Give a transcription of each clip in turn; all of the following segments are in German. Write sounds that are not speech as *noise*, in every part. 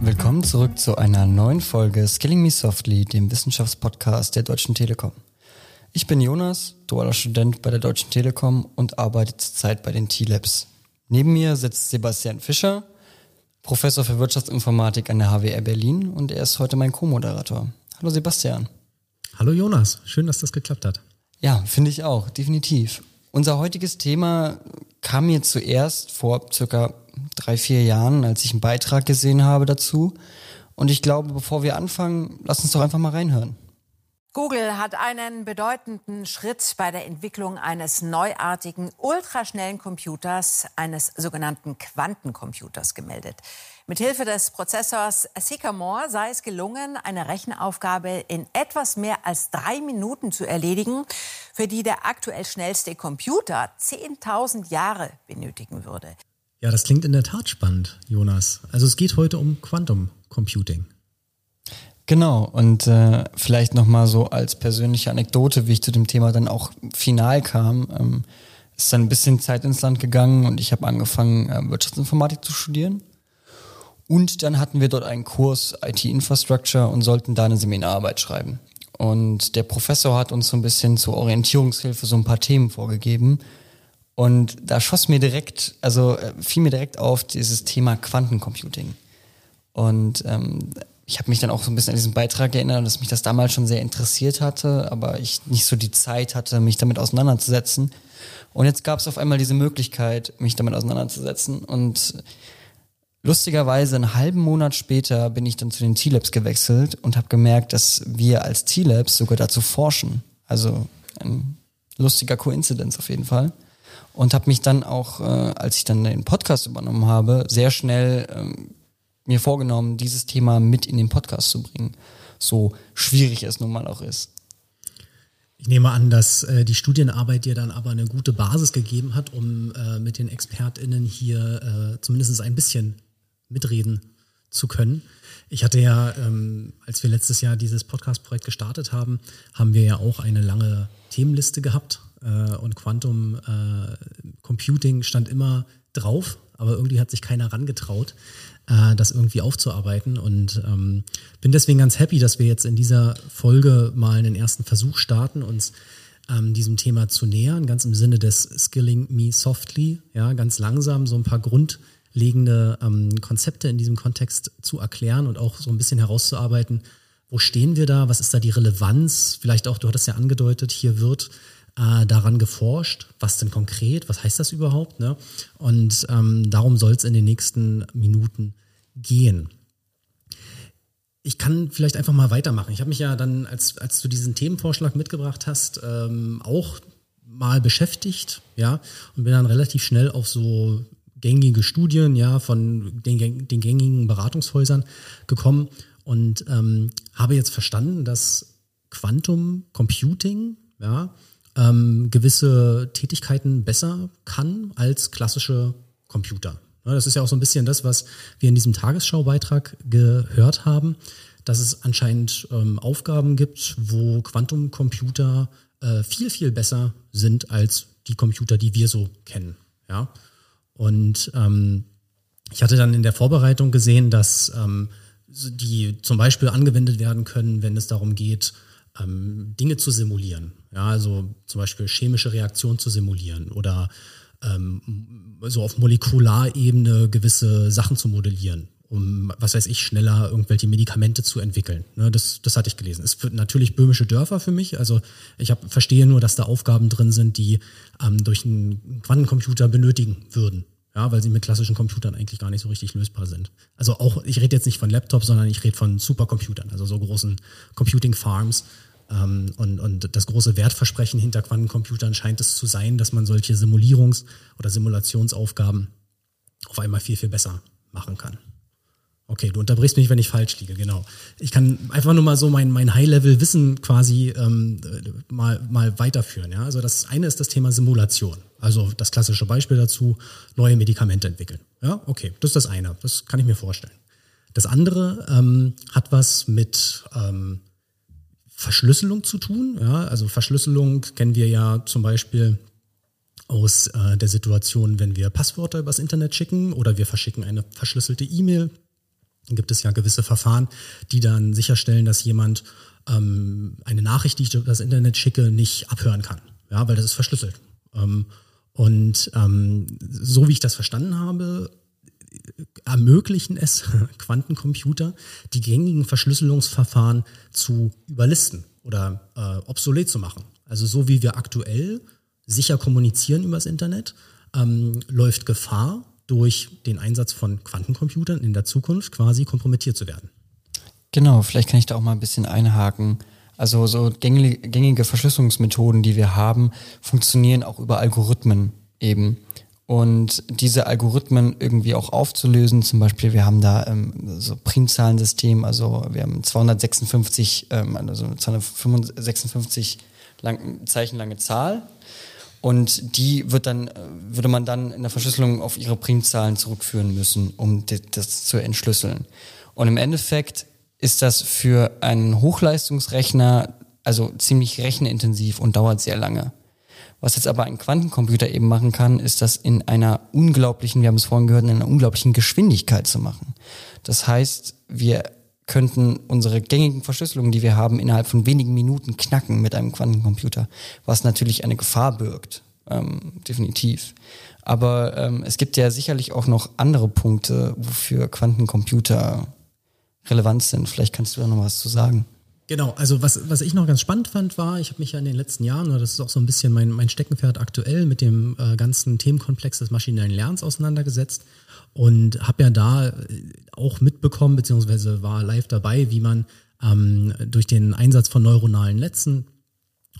Willkommen zurück zu einer neuen Folge Skilling Me Softly, dem Wissenschaftspodcast der Deutschen Telekom. Ich bin Jonas, dualer Student bei der Deutschen Telekom und arbeite zurzeit bei den T-Labs. Neben mir sitzt Sebastian Fischer, Professor für Wirtschaftsinformatik an der HWR Berlin und er ist heute mein Co-Moderator. Hallo Sebastian. Hallo Jonas, schön, dass das geklappt hat. Ja, finde ich auch, definitiv. Unser heutiges Thema kam mir zuerst vor circa drei, vier Jahren, als ich einen Beitrag gesehen habe dazu. Und ich glaube, bevor wir anfangen, lass uns doch einfach mal reinhören. Google hat einen bedeutenden Schritt bei der Entwicklung eines neuartigen, ultraschnellen Computers, eines sogenannten Quantencomputers gemeldet. Mithilfe des Prozessors Sycamore sei es gelungen, eine Rechenaufgabe in etwas mehr als drei Minuten zu erledigen, für die der aktuell schnellste Computer 10.000 Jahre benötigen würde. Ja, das klingt in der Tat spannend, Jonas. Also es geht heute um Quantum Computing. Genau, und äh, vielleicht nochmal so als persönliche Anekdote, wie ich zu dem Thema dann auch final kam, ähm, ist dann ein bisschen Zeit ins Land gegangen und ich habe angefangen, äh, Wirtschaftsinformatik zu studieren. Und dann hatten wir dort einen Kurs IT-Infrastructure und sollten da eine Seminararbeit schreiben. Und der Professor hat uns so ein bisschen zur Orientierungshilfe so ein paar Themen vorgegeben. Und da schoss mir direkt, also äh, fiel mir direkt auf dieses Thema Quantencomputing. Und ähm, ich habe mich dann auch so ein bisschen an diesen Beitrag erinnert, dass mich das damals schon sehr interessiert hatte, aber ich nicht so die Zeit hatte, mich damit auseinanderzusetzen. Und jetzt gab es auf einmal diese Möglichkeit, mich damit auseinanderzusetzen. Und lustigerweise einen halben Monat später bin ich dann zu den T-Labs gewechselt und habe gemerkt, dass wir als T-Labs sogar dazu forschen. Also ein lustiger Koinzidenz auf jeden Fall. Und habe mich dann auch, äh, als ich dann den Podcast übernommen habe, sehr schnell ähm, mir vorgenommen, dieses Thema mit in den Podcast zu bringen. So schwierig es nun mal auch ist. Ich nehme an, dass äh, die Studienarbeit dir dann aber eine gute Basis gegeben hat, um äh, mit den ExpertInnen hier äh, zumindest ein bisschen mitreden zu können. Ich hatte ja, ähm, als wir letztes Jahr dieses Podcast-Projekt gestartet haben, haben wir ja auch eine lange Themenliste gehabt äh, und Quantum äh, Computing stand immer drauf, aber irgendwie hat sich keiner rangetraut äh, das irgendwie aufzuarbeiten. Und ähm, bin deswegen ganz happy, dass wir jetzt in dieser Folge mal einen ersten Versuch starten, uns ähm, diesem Thema zu nähern, ganz im Sinne des Skilling Me Softly, ja, ganz langsam so ein paar grundlegende ähm, Konzepte in diesem Kontext zu erklären und auch so ein bisschen herauszuarbeiten, wo stehen wir da, was ist da die Relevanz, vielleicht auch, du hattest ja angedeutet, hier wird äh, daran geforscht, was denn konkret, was heißt das überhaupt? Ne? Und ähm, darum soll es in den nächsten Minuten gehen. Ich kann vielleicht einfach mal weitermachen. Ich habe mich ja dann, als, als du diesen Themenvorschlag mitgebracht hast, ähm, auch mal beschäftigt, ja, und bin dann relativ schnell auf so gängige Studien, ja, von den, den gängigen Beratungshäusern gekommen und ähm, habe jetzt verstanden, dass Quantum Computing, ja, ähm, gewisse Tätigkeiten besser kann als klassische Computer. Das ist ja auch so ein bisschen das, was wir in diesem Tagesschaubeitrag gehört haben, dass es anscheinend ähm, Aufgaben gibt, wo Quantumcomputer äh, viel, viel besser sind als die Computer, die wir so kennen. Ja? Und ähm, ich hatte dann in der Vorbereitung gesehen, dass ähm, die zum Beispiel angewendet werden können, wenn es darum geht, ähm, Dinge zu simulieren. Ja, also zum Beispiel chemische Reaktionen zu simulieren oder ähm, so auf Molekularebene gewisse Sachen zu modellieren, um, was weiß ich, schneller irgendwelche Medikamente zu entwickeln. Ne, das, das hatte ich gelesen. Es wird natürlich böhmische Dörfer für mich. Also ich hab, verstehe nur, dass da Aufgaben drin sind, die ähm, durch einen Quantencomputer benötigen würden. Ja, weil sie mit klassischen Computern eigentlich gar nicht so richtig lösbar sind. Also auch, ich rede jetzt nicht von Laptops, sondern ich rede von Supercomputern, also so großen Computing Farms, und, und das große Wertversprechen hinter Quantencomputern scheint es zu sein, dass man solche Simulierungs- oder Simulationsaufgaben auf einmal viel, viel besser machen kann. Okay, du unterbrichst mich, wenn ich falsch liege, genau. Ich kann einfach nur mal so mein, mein High-Level-Wissen quasi ähm, mal, mal weiterführen. Ja? Also das eine ist das Thema Simulation. Also das klassische Beispiel dazu, neue Medikamente entwickeln. Ja, okay, das ist das eine. Das kann ich mir vorstellen. Das andere ähm, hat was mit ähm, Verschlüsselung zu tun. Ja? Also Verschlüsselung kennen wir ja zum Beispiel aus äh, der Situation, wenn wir Passwörter übers Internet schicken oder wir verschicken eine verschlüsselte E-Mail. Dann gibt es ja gewisse Verfahren, die dann sicherstellen, dass jemand ähm, eine Nachricht, die ich über das Internet schicke, nicht abhören kann. Ja, weil das ist verschlüsselt. Ähm, und ähm, so wie ich das verstanden habe, ermöglichen es *laughs* Quantencomputer, die gängigen Verschlüsselungsverfahren zu überlisten oder äh, obsolet zu machen. Also so wie wir aktuell sicher kommunizieren übers Internet, ähm, läuft Gefahr, durch den Einsatz von Quantencomputern in der Zukunft quasi kompromittiert zu werden. Genau, vielleicht kann ich da auch mal ein bisschen einhaken. Also so gängige Verschlüsselungsmethoden, die wir haben, funktionieren auch über Algorithmen eben. Und diese Algorithmen irgendwie auch aufzulösen, zum Beispiel, wir haben da ähm, so Primzahlensystem, also wir haben 256, ähm, also 256 lang, Zeichen lange Zahl und die wird dann, würde man dann in der Verschlüsselung auf ihre Primzahlen zurückführen müssen, um das zu entschlüsseln. Und im Endeffekt ist das für einen Hochleistungsrechner also ziemlich rechenintensiv und dauert sehr lange. Was jetzt aber ein Quantencomputer eben machen kann, ist das in einer unglaublichen, wir haben es vorhin gehört, in einer unglaublichen Geschwindigkeit zu machen. Das heißt, wir könnten unsere gängigen Verschlüsselungen, die wir haben, innerhalb von wenigen Minuten knacken mit einem Quantencomputer, was natürlich eine Gefahr birgt, ähm, definitiv. Aber ähm, es gibt ja sicherlich auch noch andere Punkte, wofür Quantencomputer relevant sind. Vielleicht kannst du da noch was zu sagen. Genau, also was, was ich noch ganz spannend fand, war, ich habe mich ja in den letzten Jahren, das ist auch so ein bisschen mein, mein Steckenpferd aktuell, mit dem äh, ganzen Themenkomplex des maschinellen Lernens auseinandergesetzt und habe ja da äh, auch mitbekommen, beziehungsweise war live dabei, wie man ähm, durch den Einsatz von neuronalen Netzen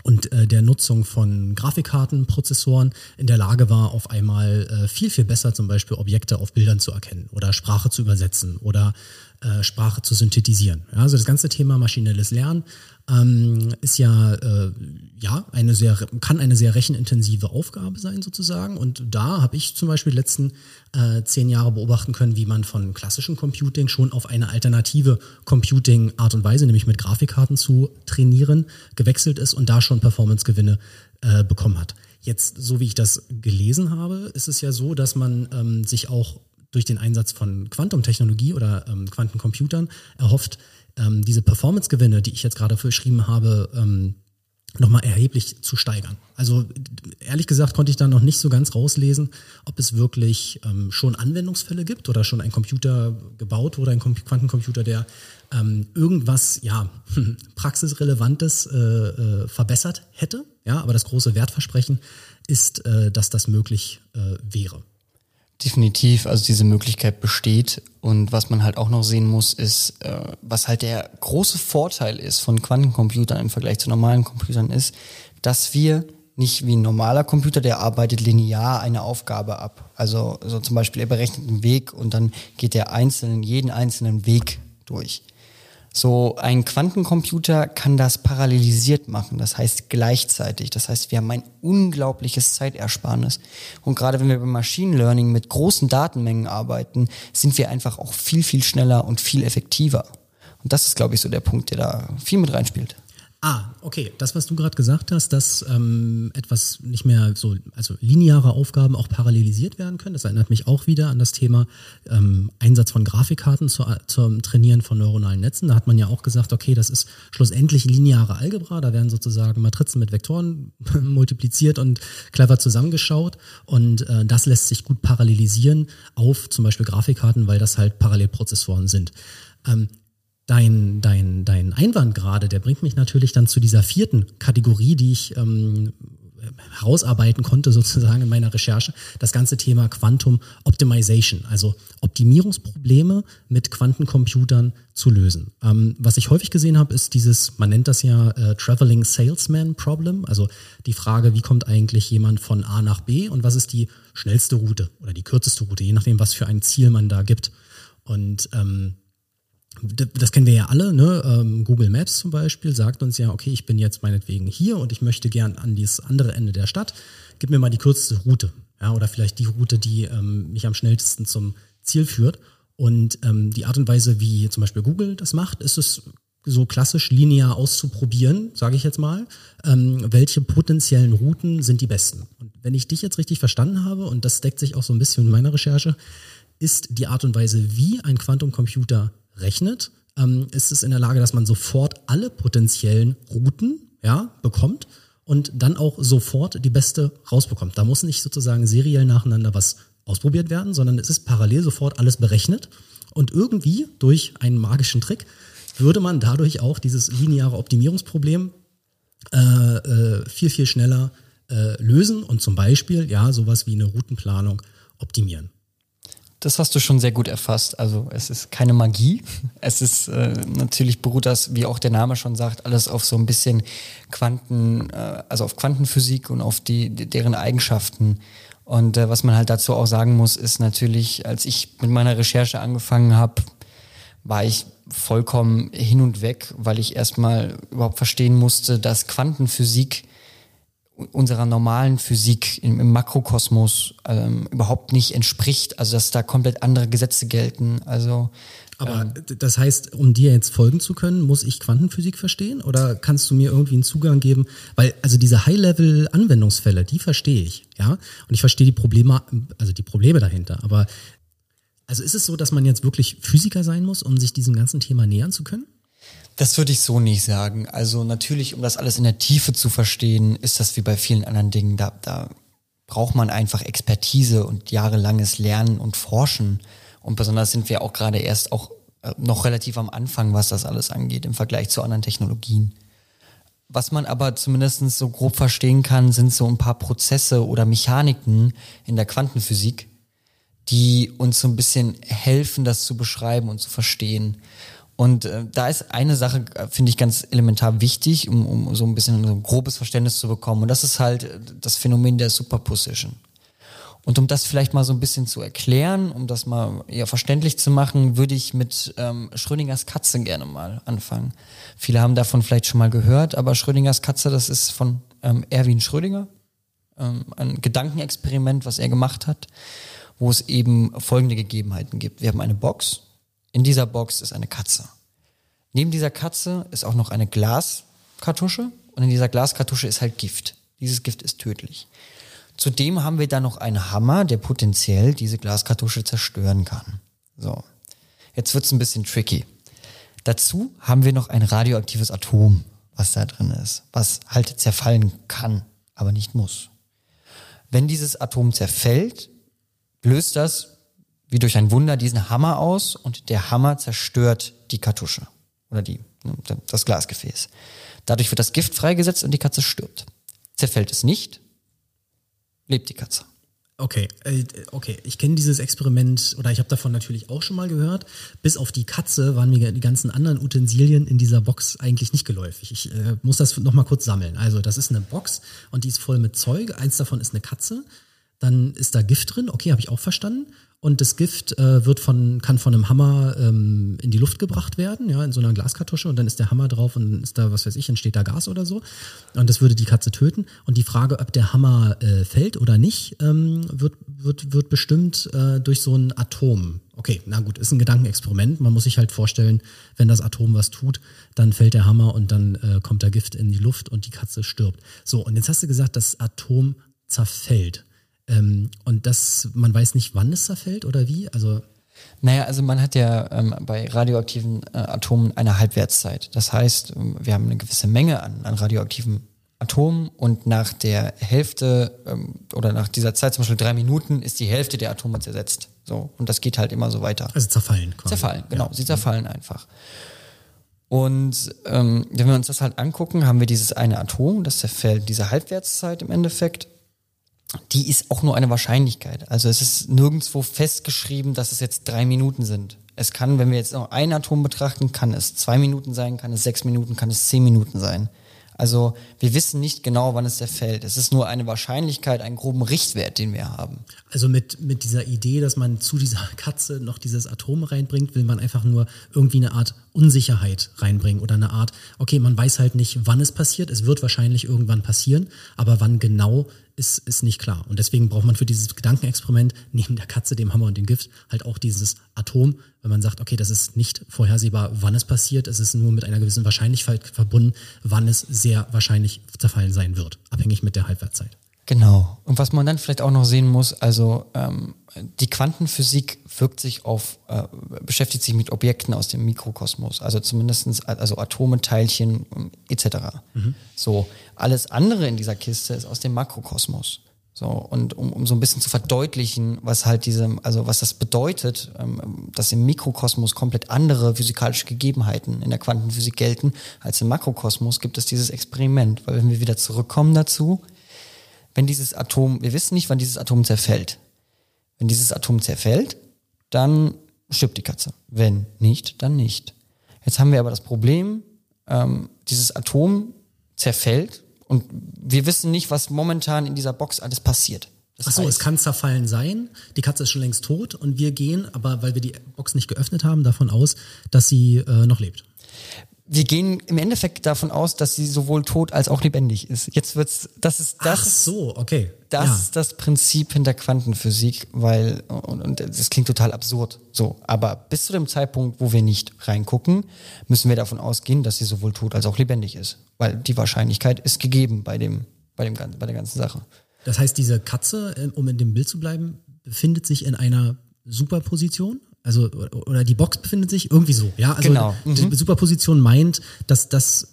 und äh, der Nutzung von Grafikkartenprozessoren in der Lage war, auf einmal äh, viel, viel besser zum Beispiel Objekte auf Bildern zu erkennen oder Sprache zu übersetzen oder äh, Sprache zu synthetisieren. Ja, also das ganze Thema maschinelles Lernen ähm, ist ja, äh, ja eine sehr, kann eine sehr rechenintensive Aufgabe sein sozusagen. Und da habe ich zum Beispiel die letzten äh, zehn Jahre beobachten können, wie man von klassischem Computing schon auf eine alternative Computing-Art und Weise, nämlich mit Grafikkarten zu trainieren, gewechselt ist und da schon Performance-Gewinne äh, bekommen hat. Jetzt, so wie ich das gelesen habe, ist es ja so, dass man ähm, sich auch durch den Einsatz von Quantumtechnologie oder ähm, Quantencomputern erhofft, ähm, diese Performance-Gewinne, die ich jetzt gerade beschrieben habe, ähm, nochmal erheblich zu steigern. Also ehrlich gesagt konnte ich da noch nicht so ganz rauslesen, ob es wirklich ähm, schon Anwendungsfälle gibt oder schon ein Computer gebaut wurde, ein Quantencomputer, der ähm, irgendwas ja *laughs* praxisrelevantes äh, äh, verbessert hätte. Ja, aber das große Wertversprechen ist, äh, dass das möglich äh, wäre. Definitiv, also diese Möglichkeit besteht. Und was man halt auch noch sehen muss, ist, äh, was halt der große Vorteil ist von Quantencomputern im Vergleich zu normalen Computern ist, dass wir nicht wie ein normaler Computer, der arbeitet linear eine Aufgabe ab. Also so zum Beispiel, er berechnet einen Weg und dann geht er einzelnen, jeden einzelnen Weg durch. So ein Quantencomputer kann das parallelisiert machen, das heißt gleichzeitig. Das heißt, wir haben ein unglaubliches Zeitersparnis. Und gerade wenn wir beim Machine Learning mit großen Datenmengen arbeiten, sind wir einfach auch viel, viel schneller und viel effektiver. Und das ist, glaube ich, so der Punkt, der da viel mit reinspielt. Ah, okay. Das, was du gerade gesagt hast, dass ähm, etwas nicht mehr so, also lineare Aufgaben auch parallelisiert werden können, das erinnert mich auch wieder an das Thema ähm, Einsatz von Grafikkarten zu, zum Trainieren von neuronalen Netzen. Da hat man ja auch gesagt, okay, das ist schlussendlich lineare Algebra, da werden sozusagen Matrizen mit Vektoren *laughs* multipliziert und clever zusammengeschaut und äh, das lässt sich gut parallelisieren auf zum Beispiel Grafikkarten, weil das halt Parallelprozessoren sind. Ähm, dein, dein, dein Einwand gerade, der bringt mich natürlich dann zu dieser vierten Kategorie, die ich ähm, herausarbeiten konnte sozusagen in meiner Recherche, das ganze Thema Quantum Optimization, also Optimierungsprobleme mit Quantencomputern zu lösen. Ähm, was ich häufig gesehen habe, ist dieses, man nennt das ja äh, Traveling Salesman Problem, also die Frage, wie kommt eigentlich jemand von A nach B und was ist die schnellste Route oder die kürzeste Route, je nachdem, was für ein Ziel man da gibt. Und ähm, das kennen wir ja alle, ne? Ähm, Google Maps zum Beispiel sagt uns ja, okay, ich bin jetzt meinetwegen hier und ich möchte gern an dieses andere Ende der Stadt. Gib mir mal die kürzeste Route, ja, oder vielleicht die Route, die ähm, mich am schnellsten zum Ziel führt. Und ähm, die Art und Weise, wie zum Beispiel Google das macht, ist es so klassisch linear auszuprobieren, sage ich jetzt mal, ähm, welche potenziellen Routen sind die besten. Und wenn ich dich jetzt richtig verstanden habe, und das deckt sich auch so ein bisschen mit meiner Recherche, ist die Art und Weise, wie ein Quantumcomputer rechnet, ähm, ist es in der Lage, dass man sofort alle potenziellen Routen ja, bekommt und dann auch sofort die beste rausbekommt. Da muss nicht sozusagen seriell nacheinander was ausprobiert werden, sondern es ist parallel sofort alles berechnet und irgendwie durch einen magischen Trick würde man dadurch auch dieses lineare Optimierungsproblem äh, äh, viel, viel schneller äh, lösen und zum Beispiel ja sowas wie eine Routenplanung optimieren. Das hast du schon sehr gut erfasst. Also es ist keine Magie. *laughs* Es ist äh, natürlich beruht das, wie auch der Name schon sagt, alles auf so ein bisschen Quanten, äh, also auf Quantenphysik und auf die, deren Eigenschaften. Und äh, was man halt dazu auch sagen muss, ist natürlich, als ich mit meiner Recherche angefangen habe, war ich vollkommen hin und weg, weil ich erstmal überhaupt verstehen musste, dass Quantenphysik unserer normalen Physik im, im Makrokosmos ähm, überhaupt nicht entspricht. Also dass da komplett andere Gesetze gelten. Also aber ähm, das heißt, um dir jetzt folgen zu können, muss ich Quantenphysik verstehen oder kannst du mir irgendwie einen Zugang geben? Weil also diese High-Level-Anwendungsfälle, die verstehe ich, ja, und ich verstehe die Probleme, also die Probleme dahinter. Aber also ist es so, dass man jetzt wirklich Physiker sein muss, um sich diesem ganzen Thema nähern zu können? Das würde ich so nicht sagen. Also natürlich, um das alles in der Tiefe zu verstehen, ist das wie bei vielen anderen Dingen. Da, da braucht man einfach Expertise und jahrelanges Lernen und Forschen. Und besonders sind wir auch gerade erst auch äh, noch relativ am Anfang, was das alles angeht, im Vergleich zu anderen Technologien. Was man aber zumindest so grob verstehen kann, sind so ein paar Prozesse oder Mechaniken in der Quantenphysik, die uns so ein bisschen helfen, das zu beschreiben und zu verstehen. Und äh, da ist eine Sache, äh, finde ich, ganz elementar wichtig, um, um so ein bisschen so ein grobes Verständnis zu bekommen. Und das ist halt äh, das Phänomen der Superposition. Und um das vielleicht mal so ein bisschen zu erklären, um das mal eher verständlich zu machen, würde ich mit ähm, Schrödingers Katze gerne mal anfangen. Viele haben davon vielleicht schon mal gehört, aber Schrödingers Katze, das ist von ähm, Erwin Schrödinger, ähm, ein Gedankenexperiment, was er gemacht hat, wo es eben folgende Gegebenheiten gibt. Wir haben eine Box, in dieser Box ist eine Katze. Neben dieser Katze ist auch noch eine Glaskartusche und in dieser Glaskartusche ist halt Gift. Dieses Gift ist tödlich. Zudem haben wir dann noch einen Hammer, der potenziell diese Glaskartusche zerstören kann. So. Jetzt wird's ein bisschen tricky. Dazu haben wir noch ein radioaktives Atom, was da drin ist, was halt zerfallen kann, aber nicht muss. Wenn dieses Atom zerfällt, löst das wie durch ein Wunder diesen Hammer aus und der Hammer zerstört die Kartusche oder die, ne, das Glasgefäß. Dadurch wird das Gift freigesetzt und die Katze stirbt. Zerfällt es nicht, lebt die Katze. Okay, äh, okay. Ich kenne dieses Experiment oder ich habe davon natürlich auch schon mal gehört. Bis auf die Katze waren mir die ganzen anderen Utensilien in dieser Box eigentlich nicht geläufig. Ich äh, muss das noch mal kurz sammeln. Also das ist eine Box und die ist voll mit Zeug. Eins davon ist eine Katze. Dann ist da Gift drin. Okay, habe ich auch verstanden. Und das Gift äh, wird von, kann von einem Hammer ähm, in die Luft gebracht werden, ja, in so einer Glaskartusche und dann ist der Hammer drauf und dann ist da, was weiß ich, entsteht da Gas oder so. Und das würde die Katze töten. Und die Frage, ob der Hammer äh, fällt oder nicht, ähm, wird, wird, wird bestimmt äh, durch so ein Atom. Okay, na gut, ist ein Gedankenexperiment. Man muss sich halt vorstellen, wenn das Atom was tut, dann fällt der Hammer und dann äh, kommt da Gift in die Luft und die Katze stirbt. So, und jetzt hast du gesagt, das Atom zerfällt. Ähm, und das, man weiß nicht, wann es zerfällt oder wie? Also naja, also man hat ja ähm, bei radioaktiven äh, Atomen eine Halbwertszeit. Das heißt, ähm, wir haben eine gewisse Menge an, an radioaktiven Atomen und nach der Hälfte ähm, oder nach dieser Zeit, zum Beispiel drei Minuten, ist die Hälfte der Atome zersetzt. So, und das geht halt immer so weiter. Also zerfallen quasi. Zerfallen, genau. Ja. Sie zerfallen einfach. Und ähm, wenn wir uns das halt angucken, haben wir dieses eine Atom, das zerfällt diese Halbwertszeit im Endeffekt die ist auch nur eine Wahrscheinlichkeit. Also es ist nirgendwo festgeschrieben, dass es jetzt drei Minuten sind. Es kann, wenn wir jetzt noch ein Atom betrachten, kann es zwei Minuten sein, kann es sechs Minuten, kann es zehn Minuten sein. Also wir wissen nicht genau, wann es zerfällt. Es ist nur eine Wahrscheinlichkeit, einen groben Richtwert, den wir haben. Also mit, mit dieser Idee, dass man zu dieser Katze noch dieses Atom reinbringt, will man einfach nur irgendwie eine Art Unsicherheit reinbringen oder eine Art, okay, man weiß halt nicht, wann es passiert. Es wird wahrscheinlich irgendwann passieren, aber wann genau ist, ist nicht klar. Und deswegen braucht man für dieses Gedankenexperiment neben der Katze, dem Hammer und dem Gift halt auch dieses Atom, wenn man sagt, okay, das ist nicht vorhersehbar, wann es passiert, es ist nur mit einer gewissen Wahrscheinlichkeit verbunden, wann es sehr wahrscheinlich zerfallen sein wird, abhängig mit der Halbwertszeit. Genau. Und was man dann vielleicht auch noch sehen muss, also ähm, die Quantenphysik wirkt sich auf, äh, beschäftigt sich mit Objekten aus dem Mikrokosmos, also zumindestens also Atome, Teilchen etc. Mhm. So, alles andere in dieser Kiste ist aus dem Makrokosmos. So, und um, um so ein bisschen zu verdeutlichen, was halt diese, also was das bedeutet, ähm, dass im Mikrokosmos komplett andere physikalische Gegebenheiten in der Quantenphysik gelten als im Makrokosmos, gibt es dieses Experiment. Weil wenn wir wieder zurückkommen dazu, wenn dieses Atom, wir wissen nicht, wann dieses Atom zerfällt. Wenn dieses Atom zerfällt, dann stirbt die Katze. Wenn nicht, dann nicht. Jetzt haben wir aber das Problem, ähm, dieses Atom zerfällt und wir wissen nicht, was momentan in dieser Box alles passiert. Das Ach so, es kann zerfallen sein. Die Katze ist schon längst tot und wir gehen, aber weil wir die Box nicht geöffnet haben, davon aus, dass sie äh, noch lebt wir gehen im Endeffekt davon aus, dass sie sowohl tot als auch lebendig ist. Jetzt wird's, das ist das. Ach so, okay. Das ja. ist das Prinzip hinter Quantenphysik, weil, und, und das klingt total absurd. So. Aber bis zu dem Zeitpunkt, wo wir nicht reingucken, müssen wir davon ausgehen, dass sie sowohl tot als auch lebendig ist. Weil die Wahrscheinlichkeit ist gegeben bei dem, bei dem, bei der ganzen Sache. Das heißt, diese Katze, äh, um in dem Bild zu bleiben, befindet sich in einer Superposition? Also, oder die Box befindet sich irgendwie so, ja. Also genau. Mhm. Die Superposition meint, dass das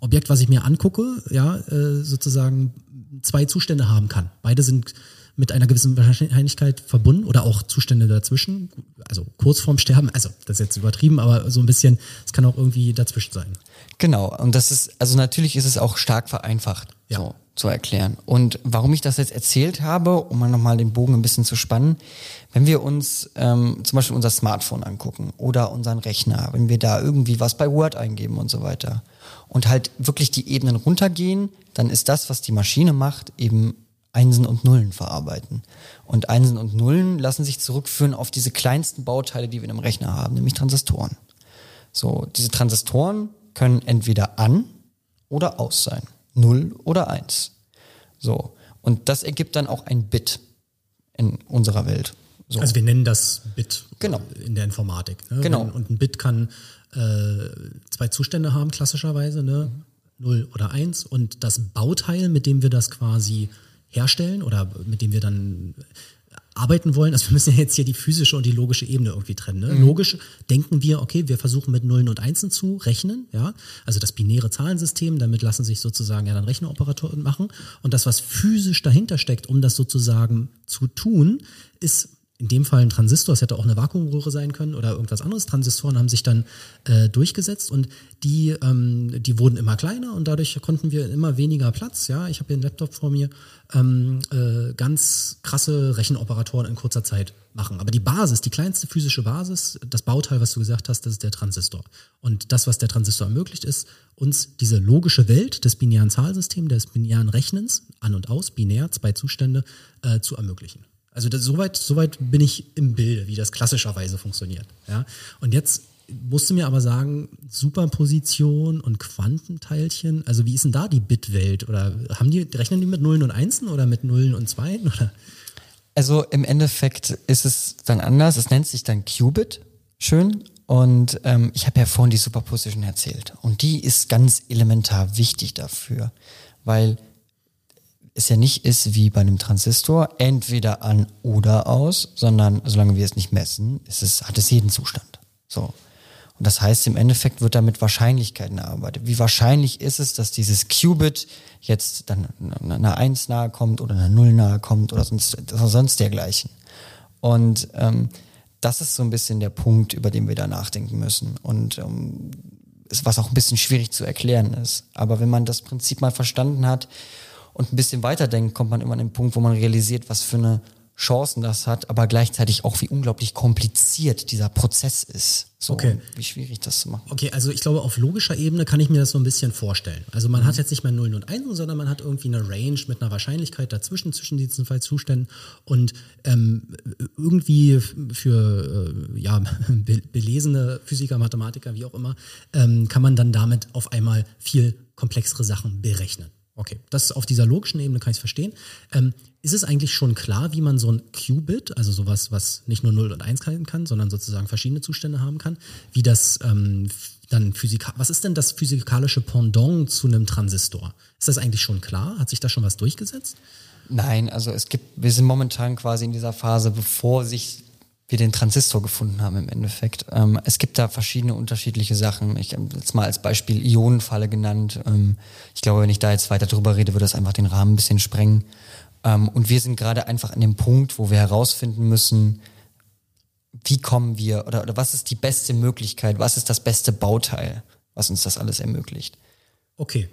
Objekt, was ich mir angucke, ja, äh, sozusagen zwei Zustände haben kann. Beide sind mit einer gewissen Wahrscheinlichkeit verbunden oder auch Zustände dazwischen, also kurz vorm Sterben, also das ist jetzt übertrieben, aber so ein bisschen, es kann auch irgendwie dazwischen sein. Genau, und das ist, also natürlich ist es auch stark vereinfacht. Ja. So zu erklären. Und warum ich das jetzt erzählt habe, um mal nochmal den Bogen ein bisschen zu spannen, wenn wir uns ähm, zum Beispiel unser Smartphone angucken oder unseren Rechner, wenn wir da irgendwie was bei Word eingeben und so weiter und halt wirklich die Ebenen runtergehen, dann ist das, was die Maschine macht, eben Einsen und Nullen verarbeiten. Und Einsen und Nullen lassen sich zurückführen auf diese kleinsten Bauteile, die wir in einem Rechner haben, nämlich Transistoren. So, diese Transistoren können entweder an oder aus sein. 0 oder 1. So. Und das ergibt dann auch ein Bit in unserer Welt. So. Also wir nennen das Bit genau. in der Informatik. Ne? Genau. Und ein Bit kann äh, zwei Zustände haben, klassischerweise, ne? Mhm. 0 oder 1. Und das Bauteil, mit dem wir das quasi herstellen oder mit dem wir dann arbeiten wollen, also wir müssen ja jetzt hier die physische und die logische Ebene irgendwie trennen. Ne? Mhm. Logisch denken wir, okay, wir versuchen mit Nullen und Einsen zu rechnen, ja, also das binäre Zahlensystem, damit lassen sich sozusagen ja dann Rechneroperatoren machen. Und das, was physisch dahinter steckt, um das sozusagen zu tun, ist in dem Fall ein Transistor, es hätte auch eine Vakuumröhre sein können oder irgendwas anderes. Transistoren haben sich dann äh, durchgesetzt und die, ähm, die wurden immer kleiner und dadurch konnten wir immer weniger Platz. Ja, ich habe hier einen Laptop vor mir, ähm, äh, ganz krasse Rechenoperatoren in kurzer Zeit machen. Aber die Basis, die kleinste physische Basis, das Bauteil, was du gesagt hast, das ist der Transistor. Und das, was der Transistor ermöglicht, ist, uns diese logische Welt des binären Zahlsystems, des binären Rechnens, an und aus, binär, zwei Zustände, äh, zu ermöglichen. Also das, soweit, soweit bin ich im Bilde, wie das klassischerweise funktioniert. Ja? Und jetzt musste mir aber sagen, Superposition und Quantenteilchen, also wie ist denn da die Bitwelt? Oder haben die, rechnen die mit Nullen und Einsen oder mit Nullen und Zweien? Oder? Also im Endeffekt ist es dann anders. Es nennt sich dann Qubit. Schön. Und ähm, ich habe ja vorhin die Superposition erzählt. Und die ist ganz elementar wichtig dafür. Weil es ja nicht ist wie bei einem Transistor, entweder an oder aus, sondern solange wir es nicht messen, ist es, hat es jeden Zustand. So. Und das heißt, im Endeffekt wird da mit Wahrscheinlichkeiten erarbeitet. Wie wahrscheinlich ist es, dass dieses Qubit jetzt dann einer 1 nahe kommt oder einer 0 nahe kommt oder sonst, sonst dergleichen. Und ähm, das ist so ein bisschen der Punkt, über den wir da nachdenken müssen. Und ähm, was auch ein bisschen schwierig zu erklären ist. Aber wenn man das Prinzip mal verstanden hat und ein bisschen weiterdenkt, kommt man immer an den Punkt, wo man realisiert, was für eine Chancen das hat, aber gleichzeitig auch, wie unglaublich kompliziert dieser Prozess ist. So, okay. Wie schwierig das zu machen. Okay, also ich glaube, auf logischer Ebene kann ich mir das so ein bisschen vorstellen. Also man mhm. hat jetzt nicht mehr Nullen und Einsen, sondern man hat irgendwie eine Range mit einer Wahrscheinlichkeit dazwischen, zwischen diesen zwei Zuständen. Und ähm, irgendwie für äh, ja, *laughs* belesene Physiker, Mathematiker, wie auch immer, ähm, kann man dann damit auf einmal viel komplexere Sachen berechnen. Okay, das auf dieser logischen Ebene kann ich verstehen. Ähm, ist es eigentlich schon klar, wie man so ein Qubit, also sowas, was nicht nur 0 und 1 halten kann, sondern sozusagen verschiedene Zustände haben kann, wie das ähm, dann physikal, was ist denn das physikalische Pendant zu einem Transistor? Ist das eigentlich schon klar? Hat sich da schon was durchgesetzt? Nein, also es gibt, wir sind momentan quasi in dieser Phase, bevor sich wir den Transistor gefunden haben im Endeffekt. Ähm, es gibt da verschiedene unterschiedliche Sachen. Ich habe jetzt mal als Beispiel Ionenfalle genannt. Ähm, ich glaube, wenn ich da jetzt weiter drüber rede, würde das einfach den Rahmen ein bisschen sprengen. Ähm, und wir sind gerade einfach an dem Punkt, wo wir herausfinden müssen, wie kommen wir oder, oder was ist die beste Möglichkeit, was ist das beste Bauteil, was uns das alles ermöglicht. Okay.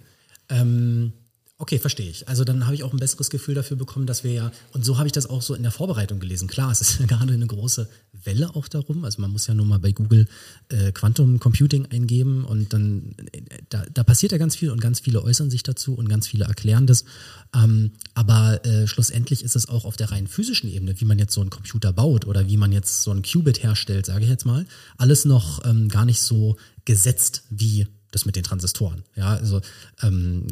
Ähm Okay, verstehe ich. Also dann habe ich auch ein besseres Gefühl dafür bekommen, dass wir ja, und so habe ich das auch so in der Vorbereitung gelesen. Klar, es ist ja *laughs* gerade eine große Welle auch darum. Also man muss ja nur mal bei Google äh, Quantum Computing eingeben und dann, äh, da, da passiert ja ganz viel und ganz viele äußern sich dazu und ganz viele erklären das. Ähm, aber äh, schlussendlich ist es auch auf der rein physischen Ebene, wie man jetzt so einen Computer baut oder wie man jetzt so einen Qubit herstellt, sage ich jetzt mal, alles noch ähm, gar nicht so gesetzt wie das mit den Transistoren. Ja, also ähm,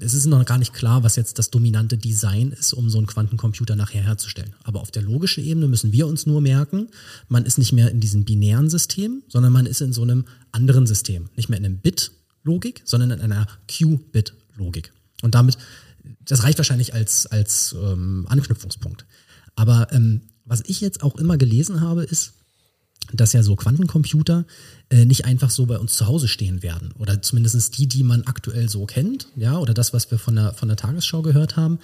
es ist noch gar nicht klar, was jetzt das dominante Design ist, um so einen Quantencomputer nachher herzustellen. Aber auf der logischen Ebene müssen wir uns nur merken, man ist nicht mehr in diesem binären System, sondern man ist in so einem anderen System. Nicht mehr in einem Bit-Logik, sondern in einer Q-Bit-Logik. Und damit, das reicht wahrscheinlich als, als ähm, Anknüpfungspunkt. Aber ähm, was ich jetzt auch immer gelesen habe, ist, dass ja so Quantencomputer äh, nicht einfach so bei uns zu Hause stehen werden. Oder zumindest die, die man aktuell so kennt, ja, oder das, was wir von der, von der Tagesschau gehört haben.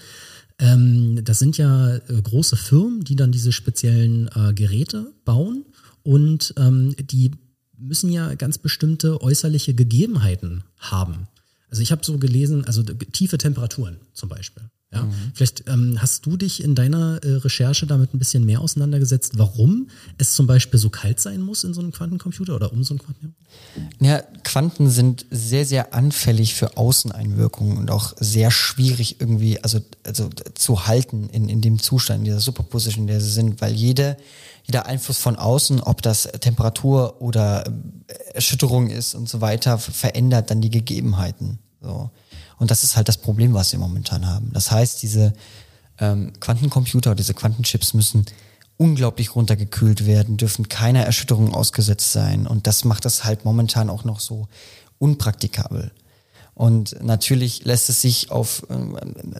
Ähm, das sind ja äh, große Firmen, die dann diese speziellen äh, Geräte bauen und ähm, die müssen ja ganz bestimmte äußerliche Gegebenheiten haben. Also ich habe so gelesen, also tiefe Temperaturen zum Beispiel. Ja, mhm. vielleicht ähm, hast du dich in deiner äh, Recherche damit ein bisschen mehr auseinandergesetzt, warum es zum Beispiel so kalt sein muss in so einem Quantencomputer oder um so einen Quantencomputer? Ja, Quanten sind sehr, sehr anfällig für Außeneinwirkungen und auch sehr schwierig irgendwie, also, also zu halten in, in dem Zustand, in dieser Superposition, in der sie sind, weil jede, jeder Einfluss von außen, ob das Temperatur oder äh, Erschütterung ist und so weiter, verändert dann die Gegebenheiten. So. Und das ist halt das Problem, was wir momentan haben. Das heißt, diese ähm, Quantencomputer, diese Quantenchips müssen unglaublich runtergekühlt werden, dürfen keiner Erschütterung ausgesetzt sein. Und das macht das halt momentan auch noch so unpraktikabel. Und natürlich lässt es sich auf äh,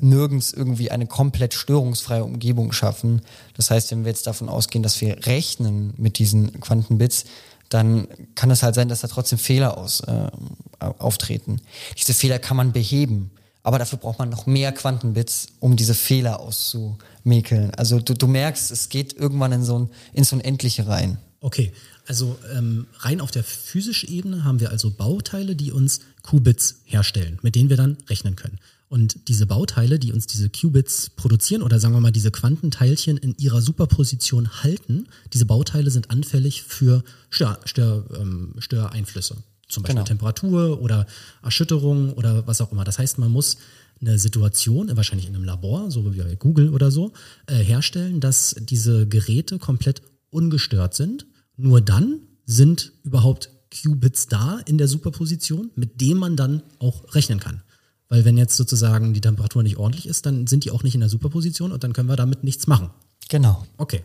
nirgends irgendwie eine komplett störungsfreie Umgebung schaffen. Das heißt, wenn wir jetzt davon ausgehen, dass wir rechnen mit diesen Quantenbits, dann kann es halt sein, dass da trotzdem Fehler aus, äh, auftreten. Diese Fehler kann man beheben, aber dafür braucht man noch mehr Quantenbits, um diese Fehler auszumäkeln. Also du, du merkst, es geht irgendwann in so ein, ins Unendliche rein. Okay, also ähm, rein auf der physischen Ebene haben wir also Bauteile, die uns Qubits herstellen, mit denen wir dann rechnen können. Und diese Bauteile, die uns diese Qubits produzieren oder sagen wir mal diese Quantenteilchen in ihrer Superposition halten, diese Bauteile sind anfällig für Stör, Stör, ähm, Störeinflüsse. Zum Beispiel genau. Temperatur oder Erschütterung oder was auch immer. Das heißt, man muss eine Situation, wahrscheinlich in einem Labor, so wie bei Google oder so, äh, herstellen, dass diese Geräte komplett ungestört sind. Nur dann sind überhaupt Qubits da in der Superposition, mit dem man dann auch rechnen kann. Weil wenn jetzt sozusagen die Temperatur nicht ordentlich ist, dann sind die auch nicht in der Superposition und dann können wir damit nichts machen. Genau. Okay,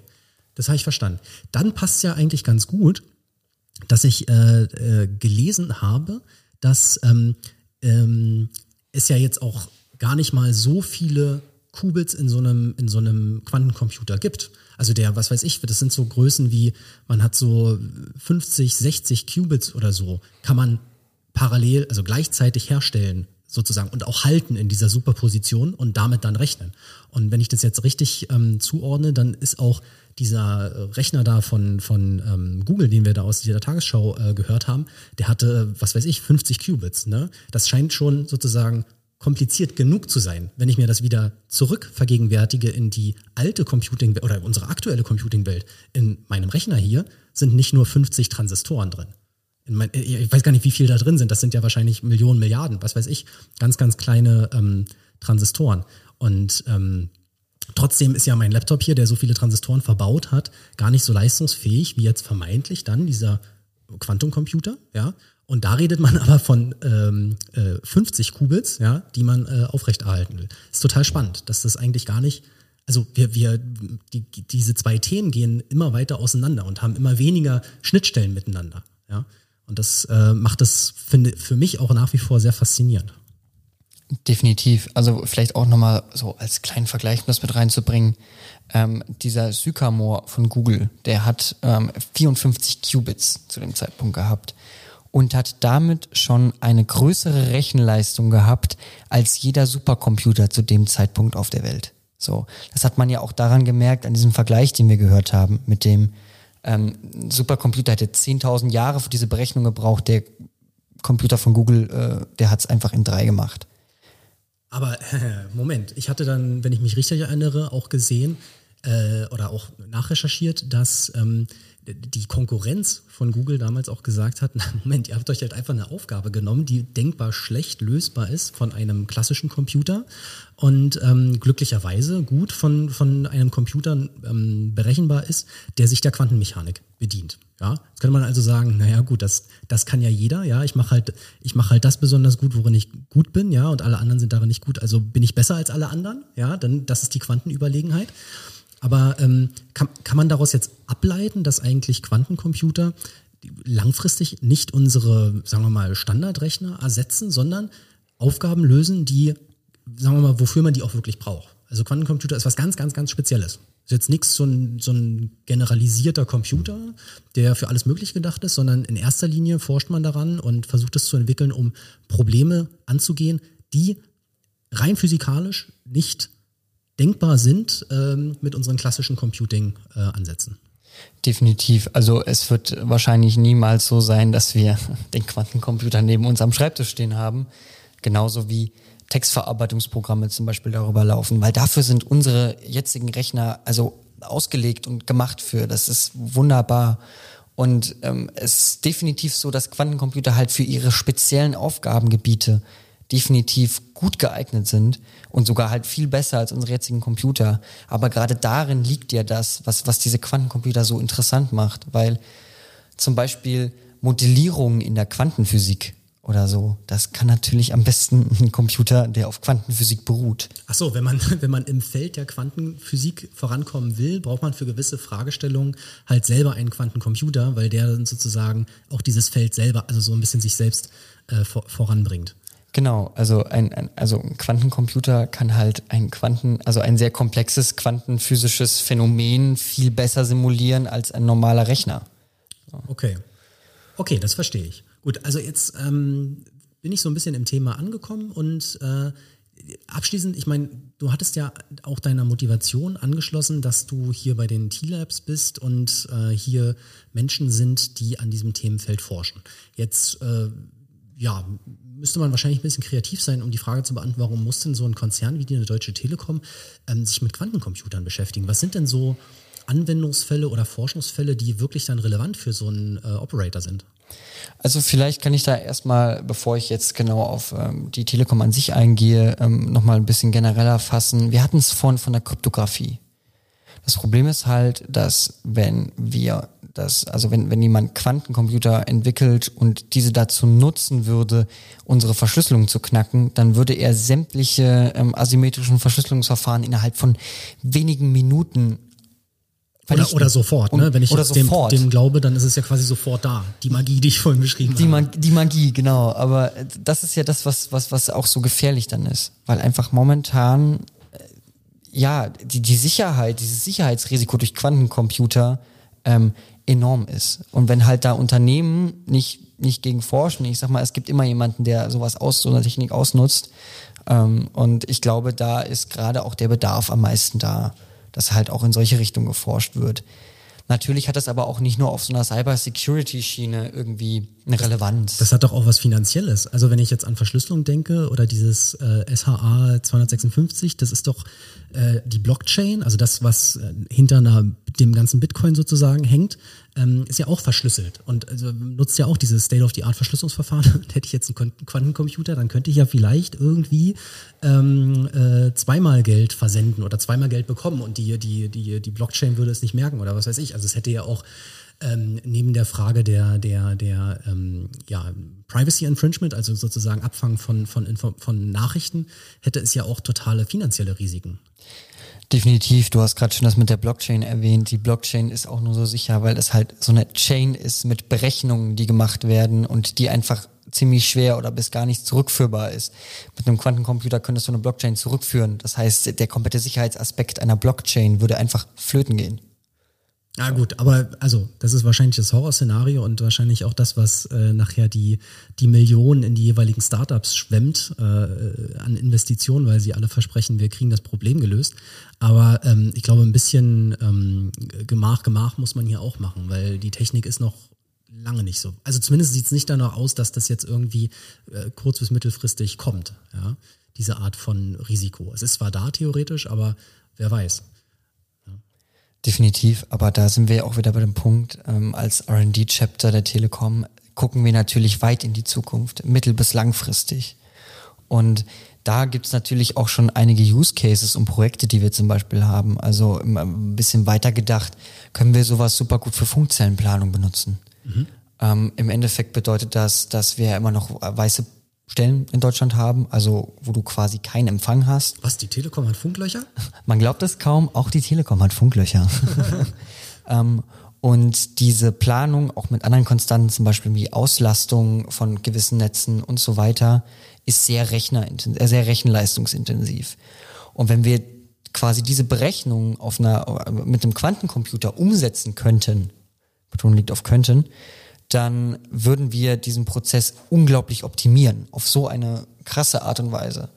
das habe ich verstanden. Dann passt ja eigentlich ganz gut, dass ich äh, äh, gelesen habe, dass ähm, ähm, es ja jetzt auch gar nicht mal so viele Qubits in so einem in so einem Quantencomputer gibt. Also der, was weiß ich, das sind so Größen wie man hat so 50, 60 Qubits oder so, kann man parallel, also gleichzeitig herstellen sozusagen und auch halten in dieser Superposition und damit dann rechnen. Und wenn ich das jetzt richtig ähm, zuordne, dann ist auch dieser Rechner da von, von ähm, Google, den wir da aus dieser Tagesschau äh, gehört haben, der hatte, was weiß ich, 50 Qubits. Ne? Das scheint schon sozusagen kompliziert genug zu sein, wenn ich mir das wieder zurück vergegenwärtige in die alte Computing oder unsere aktuelle Computing-Welt. In meinem Rechner hier sind nicht nur 50 Transistoren drin ich weiß gar nicht, wie viel da drin sind. Das sind ja wahrscheinlich Millionen, Milliarden, was weiß ich, ganz, ganz kleine ähm, Transistoren. Und ähm, trotzdem ist ja mein Laptop hier, der so viele Transistoren verbaut hat, gar nicht so leistungsfähig wie jetzt vermeintlich dann dieser Quantumcomputer, ja. Und da redet man *laughs* aber von ähm, äh, 50 Qubits, ja, die man äh, aufrechterhalten will. Ist total spannend, dass das eigentlich gar nicht, also wir, wir, die, diese zwei Themen gehen immer weiter auseinander und haben immer weniger Schnittstellen miteinander. Ja. Und das äh, macht das, finde für mich auch nach wie vor sehr faszinierend. Definitiv. Also vielleicht auch nochmal so als kleinen Vergleich, um das mit reinzubringen. Ähm, dieser Sycamore von Google, der hat ähm, 54 Qubits zu dem Zeitpunkt gehabt und hat damit schon eine größere Rechenleistung gehabt als jeder Supercomputer zu dem Zeitpunkt auf der Welt. So, das hat man ja auch daran gemerkt, an diesem Vergleich, den wir gehört haben, mit dem ähm, Supercomputer hätte 10.000 Jahre für diese Berechnung gebraucht, der Computer von Google, äh, der hat es einfach in drei gemacht. Aber äh, *laughs* Moment, ich hatte dann, wenn ich mich richtig erinnere, auch gesehen äh, oder auch nachrecherchiert, dass ähm, die Konkurrenz von Google damals auch gesagt hat, *laughs* na Moment, ihr habt euch halt einfach eine Aufgabe genommen, die denkbar schlecht lösbar ist von einem klassischen Computer. Und ähm, glücklicherweise gut von, von einem Computer ähm, berechenbar ist, der sich der Quantenmechanik bedient. Ja, jetzt könnte man also sagen, naja gut, das, das kann ja jeder, ja, ich mache halt, ich mache halt das besonders gut, worin ich gut bin, ja, und alle anderen sind darin nicht gut, also bin ich besser als alle anderen, ja, dann das ist die Quantenüberlegenheit. Aber ähm, kann, kann man daraus jetzt ableiten, dass eigentlich Quantencomputer langfristig nicht unsere, sagen wir mal, Standardrechner ersetzen, sondern Aufgaben lösen, die, sagen wir mal, wofür man die auch wirklich braucht. Also Quantencomputer ist was ganz, ganz, ganz Spezielles. Ist jetzt nichts so ein, so ein generalisierter Computer, der für alles möglich gedacht ist, sondern in erster Linie forscht man daran und versucht es zu entwickeln, um Probleme anzugehen, die rein physikalisch nicht denkbar sind ähm, mit unseren klassischen Computing-Ansätzen. Definitiv. Also es wird wahrscheinlich niemals so sein, dass wir den Quantencomputer neben uns am Schreibtisch stehen haben. Genauso wie Textverarbeitungsprogramme zum Beispiel darüber laufen, weil dafür sind unsere jetzigen Rechner also ausgelegt und gemacht für. Das ist wunderbar. Und ähm, es ist definitiv so, dass Quantencomputer halt für ihre speziellen Aufgabengebiete definitiv gut geeignet sind und sogar halt viel besser als unsere jetzigen Computer. Aber gerade darin liegt ja das, was, was diese Quantencomputer so interessant macht, weil zum Beispiel Modellierungen in der Quantenphysik oder so. Das kann natürlich am besten ein Computer, der auf Quantenphysik beruht. Ach so, wenn man, *laughs* wenn man im Feld der Quantenphysik vorankommen will, braucht man für gewisse Fragestellungen halt selber einen Quantencomputer, weil der dann sozusagen auch dieses Feld selber, also so ein bisschen sich selbst äh, vor, voranbringt. Genau, also ein, ein, also ein Quantencomputer kann halt ein Quanten, also ein sehr komplexes quantenphysisches Phänomen viel besser simulieren als ein normaler Rechner. So. Okay. Okay, das verstehe ich. Gut, also jetzt ähm, bin ich so ein bisschen im Thema angekommen und äh, abschließend, ich meine, du hattest ja auch deiner Motivation angeschlossen, dass du hier bei den T-Labs bist und äh, hier Menschen sind, die an diesem Themenfeld forschen. Jetzt äh, ja, müsste man wahrscheinlich ein bisschen kreativ sein, um die Frage zu beantworten, warum muss denn so ein Konzern wie die Deutsche Telekom ähm, sich mit Quantencomputern beschäftigen? Was sind denn so Anwendungsfälle oder Forschungsfälle, die wirklich dann relevant für so einen äh, Operator sind? Also vielleicht kann ich da erstmal, bevor ich jetzt genau auf ähm, die Telekom an sich eingehe, ähm, nochmal ein bisschen genereller fassen. Wir hatten es vorhin von der Kryptographie. Das Problem ist halt, dass wenn wir das, also wenn, wenn jemand Quantencomputer entwickelt und diese dazu nutzen würde, unsere Verschlüsselung zu knacken, dann würde er sämtliche ähm, asymmetrischen Verschlüsselungsverfahren innerhalb von wenigen Minuten oder, oder, sofort, ne? Wenn ich jetzt dem, dem, glaube, dann ist es ja quasi sofort da. Die Magie, die ich vorhin beschrieben die habe. die Magie, genau. Aber das ist ja das, was, was, was auch so gefährlich dann ist. Weil einfach momentan ja, die, die Sicherheit, dieses Sicherheitsrisiko durch Quantencomputer ähm, enorm ist. Und wenn halt da Unternehmen nicht, nicht gegen forschen, ich sag mal, es gibt immer jemanden, der sowas aus, so eine Technik ausnutzt. Ähm, und ich glaube, da ist gerade auch der Bedarf am meisten da, dass halt auch in solche Richtungen geforscht wird. Natürlich hat das aber auch nicht nur auf so einer Cyber-Security-Schiene irgendwie eine Relevanz. Das hat doch auch was Finanzielles. Also wenn ich jetzt an Verschlüsselung denke oder dieses äh, SHA 256, das ist doch äh, die Blockchain, also das, was äh, hinter einer, dem ganzen Bitcoin sozusagen hängt, ähm, ist ja auch verschlüsselt und also nutzt ja auch dieses State-of-the-Art-Verschlüsselungsverfahren. *laughs* Hätte ich jetzt einen Quantencomputer, dann könnte ich ja vielleicht irgendwie ähm, äh, zweimal Geld versenden oder zweimal Geld bekommen und die, die, die, die Blockchain würde es nicht merken oder was weiß ich. Also es hätte ja auch ähm, neben der Frage der, der, der ähm, ja, Privacy Infringement, also sozusagen Abfang von, von, von Nachrichten, hätte es ja auch totale finanzielle Risiken. Definitiv, du hast gerade schon das mit der Blockchain erwähnt. Die Blockchain ist auch nur so sicher, weil es halt so eine Chain ist mit Berechnungen, die gemacht werden und die einfach ziemlich schwer oder bis gar nicht zurückführbar ist. Mit einem Quantencomputer könntest du eine Blockchain zurückführen. Das heißt, der komplette Sicherheitsaspekt einer Blockchain würde einfach flöten gehen. Ja gut, aber also das ist wahrscheinlich das Horrorszenario und wahrscheinlich auch das, was äh, nachher die die Millionen in die jeweiligen Startups schwemmt äh, an Investitionen, weil sie alle versprechen, wir kriegen das Problem gelöst. Aber ähm, ich glaube, ein bisschen ähm, Gemach, Gemach muss man hier auch machen, weil die Technik ist noch lange nicht so. Also zumindest sieht es nicht danach aus, dass das jetzt irgendwie äh, kurz- bis mittelfristig kommt. Ja, diese Art von Risiko. Es ist zwar da theoretisch, aber wer weiß. Definitiv, aber da sind wir auch wieder bei dem Punkt, ähm, als RD-Chapter der Telekom gucken wir natürlich weit in die Zukunft, mittel- bis langfristig. Und da gibt's natürlich auch schon einige Use Cases und Projekte, die wir zum Beispiel haben. Also ein bisschen weiter gedacht, können wir sowas super gut für Funkzellenplanung benutzen. Mhm. Ähm, Im Endeffekt bedeutet das, dass wir immer noch weiße Stellen in Deutschland haben, also wo du quasi keinen Empfang hast. Was, die Telekom hat Funklöcher? *laughs* Man glaubt es kaum, auch die Telekom hat Funklöcher. *laughs* ähm, und diese Planung auch mit anderen Konstanten, zum Beispiel wie Auslastung von gewissen Netzen und so weiter, ist sehr rechner, äh, sehr rechenleistungsintensiv. Und wenn wir quasi diese Berechnung auf einer, mit einem Quantencomputer umsetzen könnten, Betonung liegt auf könnten, dann würden wir diesen Prozess unglaublich optimieren, auf so eine krasse Art und Weise.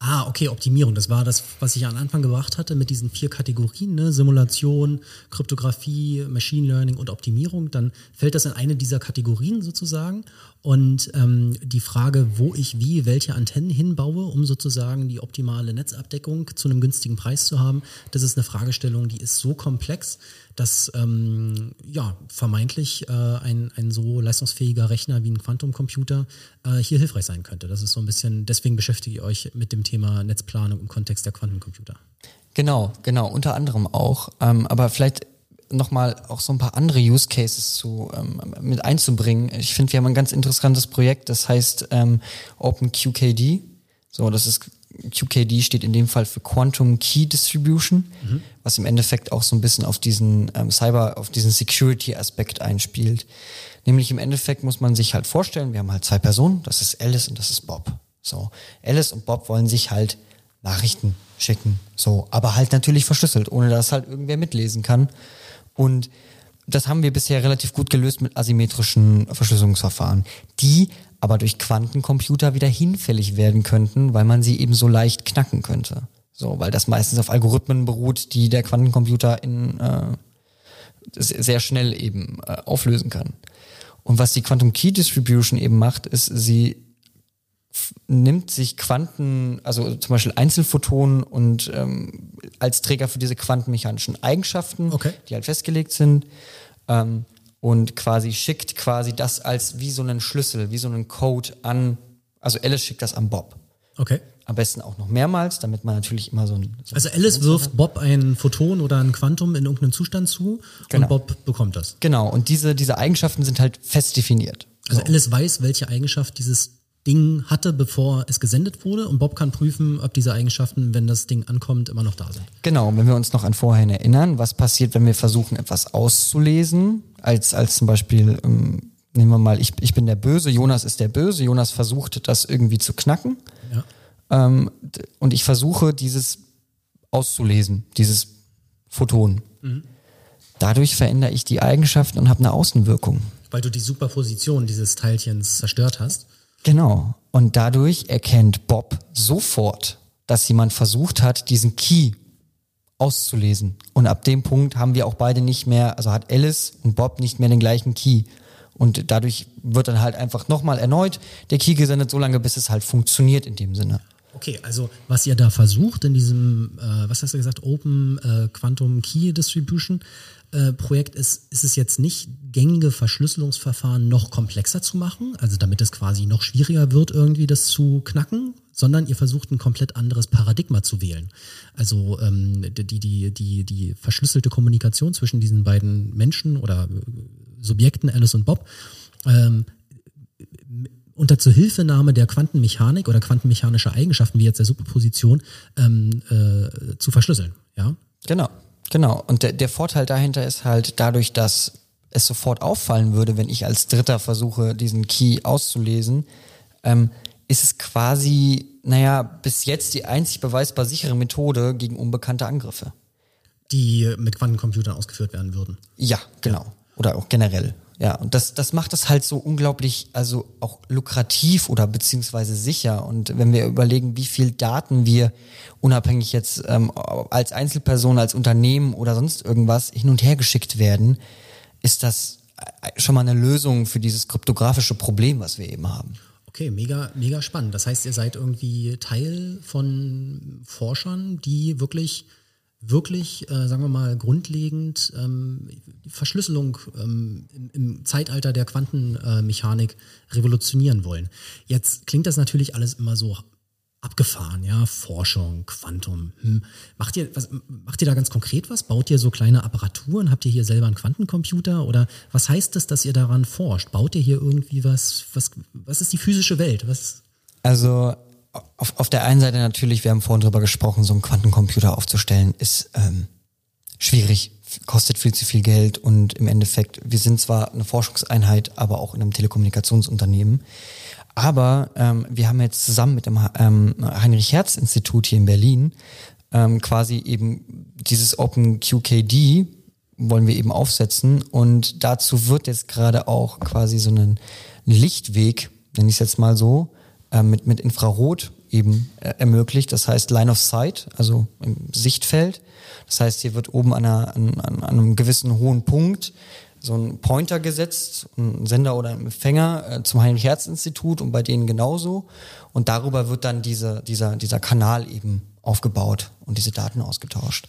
Ah, okay, Optimierung. Das war das, was ich am Anfang gebracht hatte mit diesen vier Kategorien, ne? Simulation, Kryptographie, Machine Learning und Optimierung. Dann fällt das in eine dieser Kategorien sozusagen. Und ähm, die Frage, wo ich wie welche Antennen hinbaue, um sozusagen die optimale Netzabdeckung zu einem günstigen Preis zu haben, das ist eine Fragestellung, die ist so komplex, dass ähm, ja vermeintlich äh, ein, ein so leistungsfähiger Rechner wie ein Quantumcomputer äh, hier hilfreich sein könnte. Das ist so ein bisschen, deswegen beschäftige ich euch mit dem Thema Netzplanung im Kontext der Quantencomputer. Genau, genau, unter anderem auch. Ähm, aber vielleicht nochmal auch so ein paar andere Use Cases zu ähm, mit einzubringen. Ich finde, wir haben ein ganz interessantes Projekt, das heißt ähm, OpenQKD. So, das ist QKD steht in dem Fall für Quantum Key Distribution, mhm. was im Endeffekt auch so ein bisschen auf diesen ähm, Cyber, auf diesen Security-Aspekt einspielt. Nämlich im Endeffekt muss man sich halt vorstellen, wir haben halt zwei Personen, das ist Alice und das ist Bob. So, Alice und Bob wollen sich halt Nachrichten schicken, so, aber halt natürlich verschlüsselt, ohne dass halt irgendwer mitlesen kann. Und das haben wir bisher relativ gut gelöst mit asymmetrischen Verschlüsselungsverfahren, die aber durch Quantencomputer wieder hinfällig werden könnten, weil man sie eben so leicht knacken könnte. So, weil das meistens auf Algorithmen beruht, die der Quantencomputer in äh, sehr schnell eben äh, auflösen kann. Und was die Quantum Key Distribution eben macht, ist, sie nimmt sich Quanten, also zum Beispiel Einzelphotonen und ähm, als Träger für diese quantenmechanischen Eigenschaften, okay. die halt festgelegt sind, ähm, und quasi schickt quasi das als wie so einen Schlüssel, wie so einen Code an, also Alice schickt das an Bob. Okay. Am besten auch noch mehrmals, damit man natürlich immer so ein. So also Alice wirft Bob ein Photon oder ein Quantum in irgendeinem Zustand zu genau. und Bob bekommt das. Genau, und diese, diese Eigenschaften sind halt fest definiert. Also so. Alice weiß, welche Eigenschaft dieses Ding hatte, bevor es gesendet wurde. Und Bob kann prüfen, ob diese Eigenschaften, wenn das Ding ankommt, immer noch da sind. Genau, wenn wir uns noch an vorhin erinnern, was passiert, wenn wir versuchen, etwas auszulesen, als, als zum Beispiel, ähm, nehmen wir mal, ich, ich bin der Böse, Jonas ist der Böse, Jonas versucht, das irgendwie zu knacken. Ja. Ähm, und ich versuche, dieses auszulesen, dieses Photon. Mhm. Dadurch verändere ich die Eigenschaften und habe eine Außenwirkung. Weil du die Superposition dieses Teilchens zerstört hast. Genau. Und dadurch erkennt Bob sofort, dass jemand versucht hat, diesen Key auszulesen. Und ab dem Punkt haben wir auch beide nicht mehr, also hat Alice und Bob nicht mehr den gleichen Key. Und dadurch wird dann halt einfach nochmal erneut der Key gesendet, so lange bis es halt funktioniert in dem Sinne. Okay, also was ihr da versucht in diesem, äh, was hast du gesagt, Open äh, Quantum Key Distribution, äh, Projekt ist, ist es jetzt nicht gängige Verschlüsselungsverfahren noch komplexer zu machen, also damit es quasi noch schwieriger wird, irgendwie das zu knacken, sondern ihr versucht ein komplett anderes Paradigma zu wählen. Also ähm, die, die, die, die verschlüsselte Kommunikation zwischen diesen beiden Menschen oder Subjekten, Alice und Bob, ähm, unter Zuhilfenahme der Quantenmechanik oder quantenmechanischer Eigenschaften, wie jetzt der Superposition, ähm, äh, zu verschlüsseln. Ja? Genau, genau. Und der, der Vorteil dahinter ist halt dadurch, dass es sofort auffallen würde, wenn ich als Dritter versuche, diesen Key auszulesen, ähm, ist es quasi, naja, bis jetzt die einzig beweisbar sichere Methode gegen unbekannte Angriffe. Die mit Quantencomputern ausgeführt werden würden. Ja, genau. Ja. Oder auch generell. Ja, und das, das macht es halt so unglaublich, also auch lukrativ oder beziehungsweise sicher. Und wenn wir überlegen, wie viel Daten wir unabhängig jetzt ähm, als Einzelperson, als Unternehmen oder sonst irgendwas hin und her geschickt werden, ist das äh, schon mal eine Lösung für dieses kryptografische Problem, was wir eben haben. Okay, mega, mega spannend. Das heißt, ihr seid irgendwie Teil von Forschern, die wirklich wirklich, äh, sagen wir mal, grundlegend ähm, Verschlüsselung ähm, im, im, Zeitalter der Quantenmechanik äh, revolutionieren wollen. Jetzt klingt das natürlich alles immer so abgefahren, ja, Forschung, Quantum. Hm. Macht ihr was, macht ihr da ganz konkret was? Baut ihr so kleine Apparaturen? Habt ihr hier selber einen Quantencomputer? Oder was heißt es, dass ihr daran forscht? Baut ihr hier irgendwie was? Was, was ist die physische Welt? Was? Also auf, auf der einen Seite natürlich, wir haben vorhin drüber gesprochen, so einen Quantencomputer aufzustellen, ist ähm, schwierig, kostet viel zu viel Geld und im Endeffekt, wir sind zwar eine Forschungseinheit, aber auch in einem Telekommunikationsunternehmen. Aber ähm, wir haben jetzt zusammen mit dem ähm, Heinrich-Herz-Institut hier in Berlin ähm, quasi eben dieses OpenQKD wollen wir eben aufsetzen und dazu wird jetzt gerade auch quasi so ein Lichtweg, nenne ich es jetzt mal so, äh, mit, mit Infrarot eben äh, ermöglicht. Das heißt Line of Sight, also im Sichtfeld. Das heißt, hier wird oben an, einer, an, an einem gewissen hohen Punkt so ein Pointer gesetzt, ein Sender oder ein Empfänger äh, zum Heinrich-Herz-Institut und bei denen genauso. Und darüber wird dann diese, dieser, dieser Kanal eben aufgebaut und diese Daten ausgetauscht.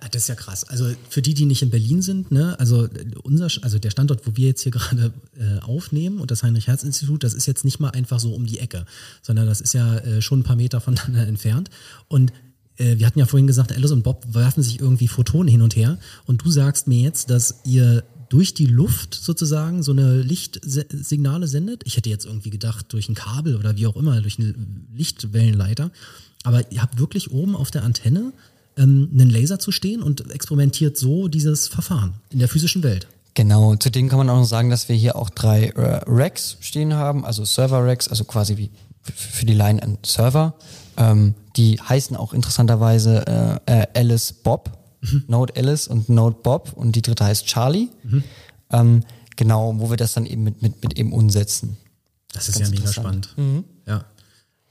Ah, das ist ja krass. Also für die, die nicht in Berlin sind, ne, also unser, also der Standort, wo wir jetzt hier gerade äh, aufnehmen und das Heinrich-Herz-Institut, das ist jetzt nicht mal einfach so um die Ecke, sondern das ist ja äh, schon ein paar Meter voneinander entfernt. Und äh, wir hatten ja vorhin gesagt, Alice und Bob werfen sich irgendwie Photonen hin und her. Und du sagst mir jetzt, dass ihr durch die Luft sozusagen so eine Lichtsignale sendet. Ich hätte jetzt irgendwie gedacht, durch ein Kabel oder wie auch immer, durch einen Lichtwellenleiter. Aber ihr habt wirklich oben auf der Antenne ähm, einen Laser zu stehen und experimentiert so dieses Verfahren in der physischen Welt. Genau, zudem kann man auch noch sagen, dass wir hier auch drei äh, Racks stehen haben, also Server-Racks, also quasi wie für die Line ein Server. Ähm, die heißen auch interessanterweise äh, äh, Alice Bob, mhm. Node Alice und Node Bob und die dritte heißt Charlie. Mhm. Ähm, genau, wo wir das dann eben mit, mit, mit eben umsetzen. Das ist Ganz ja mega spannend. Mhm.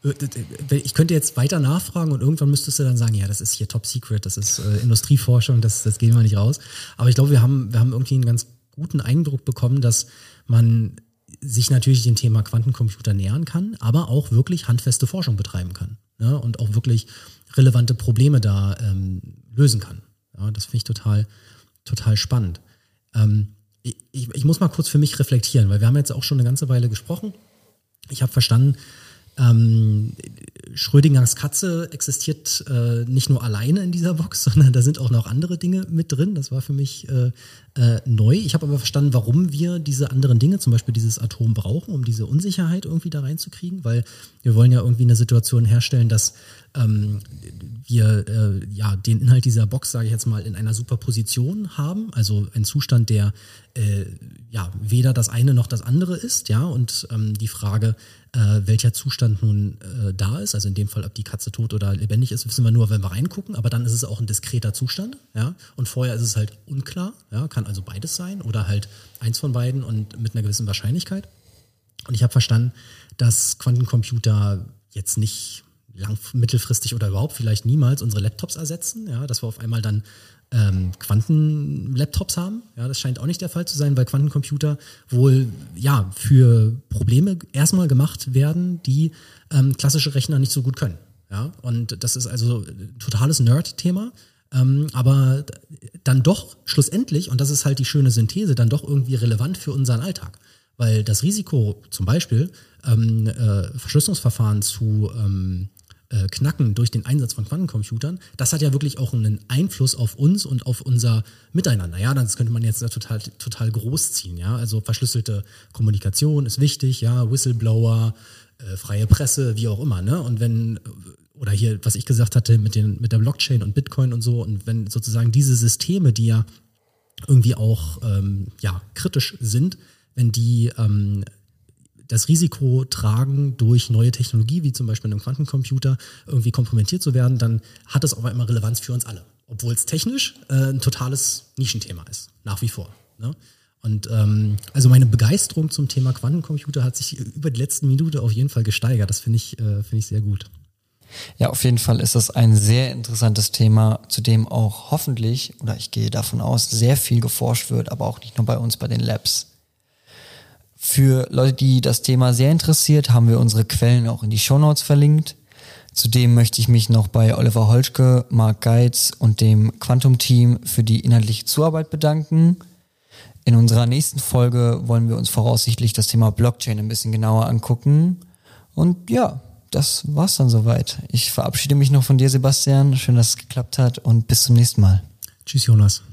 Äh, ich könnte jetzt weiter nachfragen und irgendwann müsstest du dann sagen, ja, das ist hier Top Secret, das ist äh, Industrieforschung, das, das gehen wir nicht raus. Aber ich glaube, wir haben, wir haben irgendwie einen ganz guten Eindruck bekommen, dass man sich natürlich dem Thema Quantencomputer nähern kann, aber auch wirklich handfeste Forschung betreiben kann ne? und auch wirklich relevante Probleme da ähm, lösen kann. Ja, das finde ich total, total spannend. Ähm, ich, ich muss mal kurz für mich reflektieren, weil wir haben jetzt auch schon eine ganze Weile gesprochen. Ich habe verstanden, ähm, Schrödingers Katze existiert äh, nicht nur alleine in dieser Box, *laughs* sondern da sind auch noch andere Dinge mit drin. Das war für mich äh, äh, neu. Ich habe aber verstanden, warum wir diese anderen Dinge, zum Beispiel dieses Atom brauchen, um diese Unsicherheit irgendwie da reinzukriegen, weil wir wollen ja irgendwie eine Situation herstellen, dass ähm, wir äh, ja den Inhalt dieser Box, sage ich jetzt mal, in einer Superposition haben, also ein Zustand, der äh, ja weder das eine noch das andere ist, ja, und ähm, die Frage, äh, welcher Zustand nun äh, da ist, also in dem Fall, ob die Katze tot oder lebendig ist, wissen wir nur, wenn wir reingucken, aber dann ist es auch ein diskreter Zustand, ja, und vorher ist es halt unklar, ja, kann also beides sein oder halt eins von beiden und mit einer gewissen Wahrscheinlichkeit. Und ich habe verstanden, dass Quantencomputer jetzt nicht lang, mittelfristig oder überhaupt vielleicht niemals unsere Laptops ersetzen, ja, dass wir auf einmal dann ähm, Quantenlaptops haben. Ja, das scheint auch nicht der Fall zu sein, weil Quantencomputer wohl ja für Probleme erstmal gemacht werden, die ähm, klassische Rechner nicht so gut können. Ja, und das ist also ein totales Nerd-Thema. Ähm, aber dann doch schlussendlich, und das ist halt die schöne Synthese, dann doch irgendwie relevant für unseren Alltag. Weil das Risiko zum Beispiel, ähm, äh, Verschlüsselungsverfahren zu ähm, äh, knacken durch den Einsatz von Quantencomputern, das hat ja wirklich auch einen Einfluss auf uns und auf unser Miteinander. Ja, das könnte man jetzt total, total groß ziehen. Ja, also verschlüsselte Kommunikation ist wichtig. Ja, Whistleblower, äh, freie Presse, wie auch immer. Ne? Und wenn oder hier, was ich gesagt hatte mit den mit der Blockchain und Bitcoin und so und wenn sozusagen diese Systeme, die ja irgendwie auch ähm, ja kritisch sind, wenn die ähm, das Risiko tragen, durch neue Technologie, wie zum Beispiel einem Quantencomputer, irgendwie kompromittiert zu werden, dann hat das aber immer Relevanz für uns alle. Obwohl es technisch äh, ein totales Nischenthema ist, nach wie vor. Ne? Und ähm, also meine Begeisterung zum Thema Quantencomputer hat sich über die letzten Minute auf jeden Fall gesteigert. Das finde ich, äh, finde ich sehr gut. Ja, auf jeden Fall ist das ein sehr interessantes Thema, zu dem auch hoffentlich, oder ich gehe davon aus, sehr viel geforscht wird, aber auch nicht nur bei uns bei den Labs. Für Leute, die das Thema sehr interessiert, haben wir unsere Quellen auch in die Show Notes verlinkt. Zudem möchte ich mich noch bei Oliver Holschke, Mark Geitz und dem Quantum-Team für die inhaltliche Zuarbeit bedanken. In unserer nächsten Folge wollen wir uns voraussichtlich das Thema Blockchain ein bisschen genauer angucken. Und ja, das war's dann soweit. Ich verabschiede mich noch von dir, Sebastian. Schön, dass es geklappt hat und bis zum nächsten Mal. Tschüss, Jonas.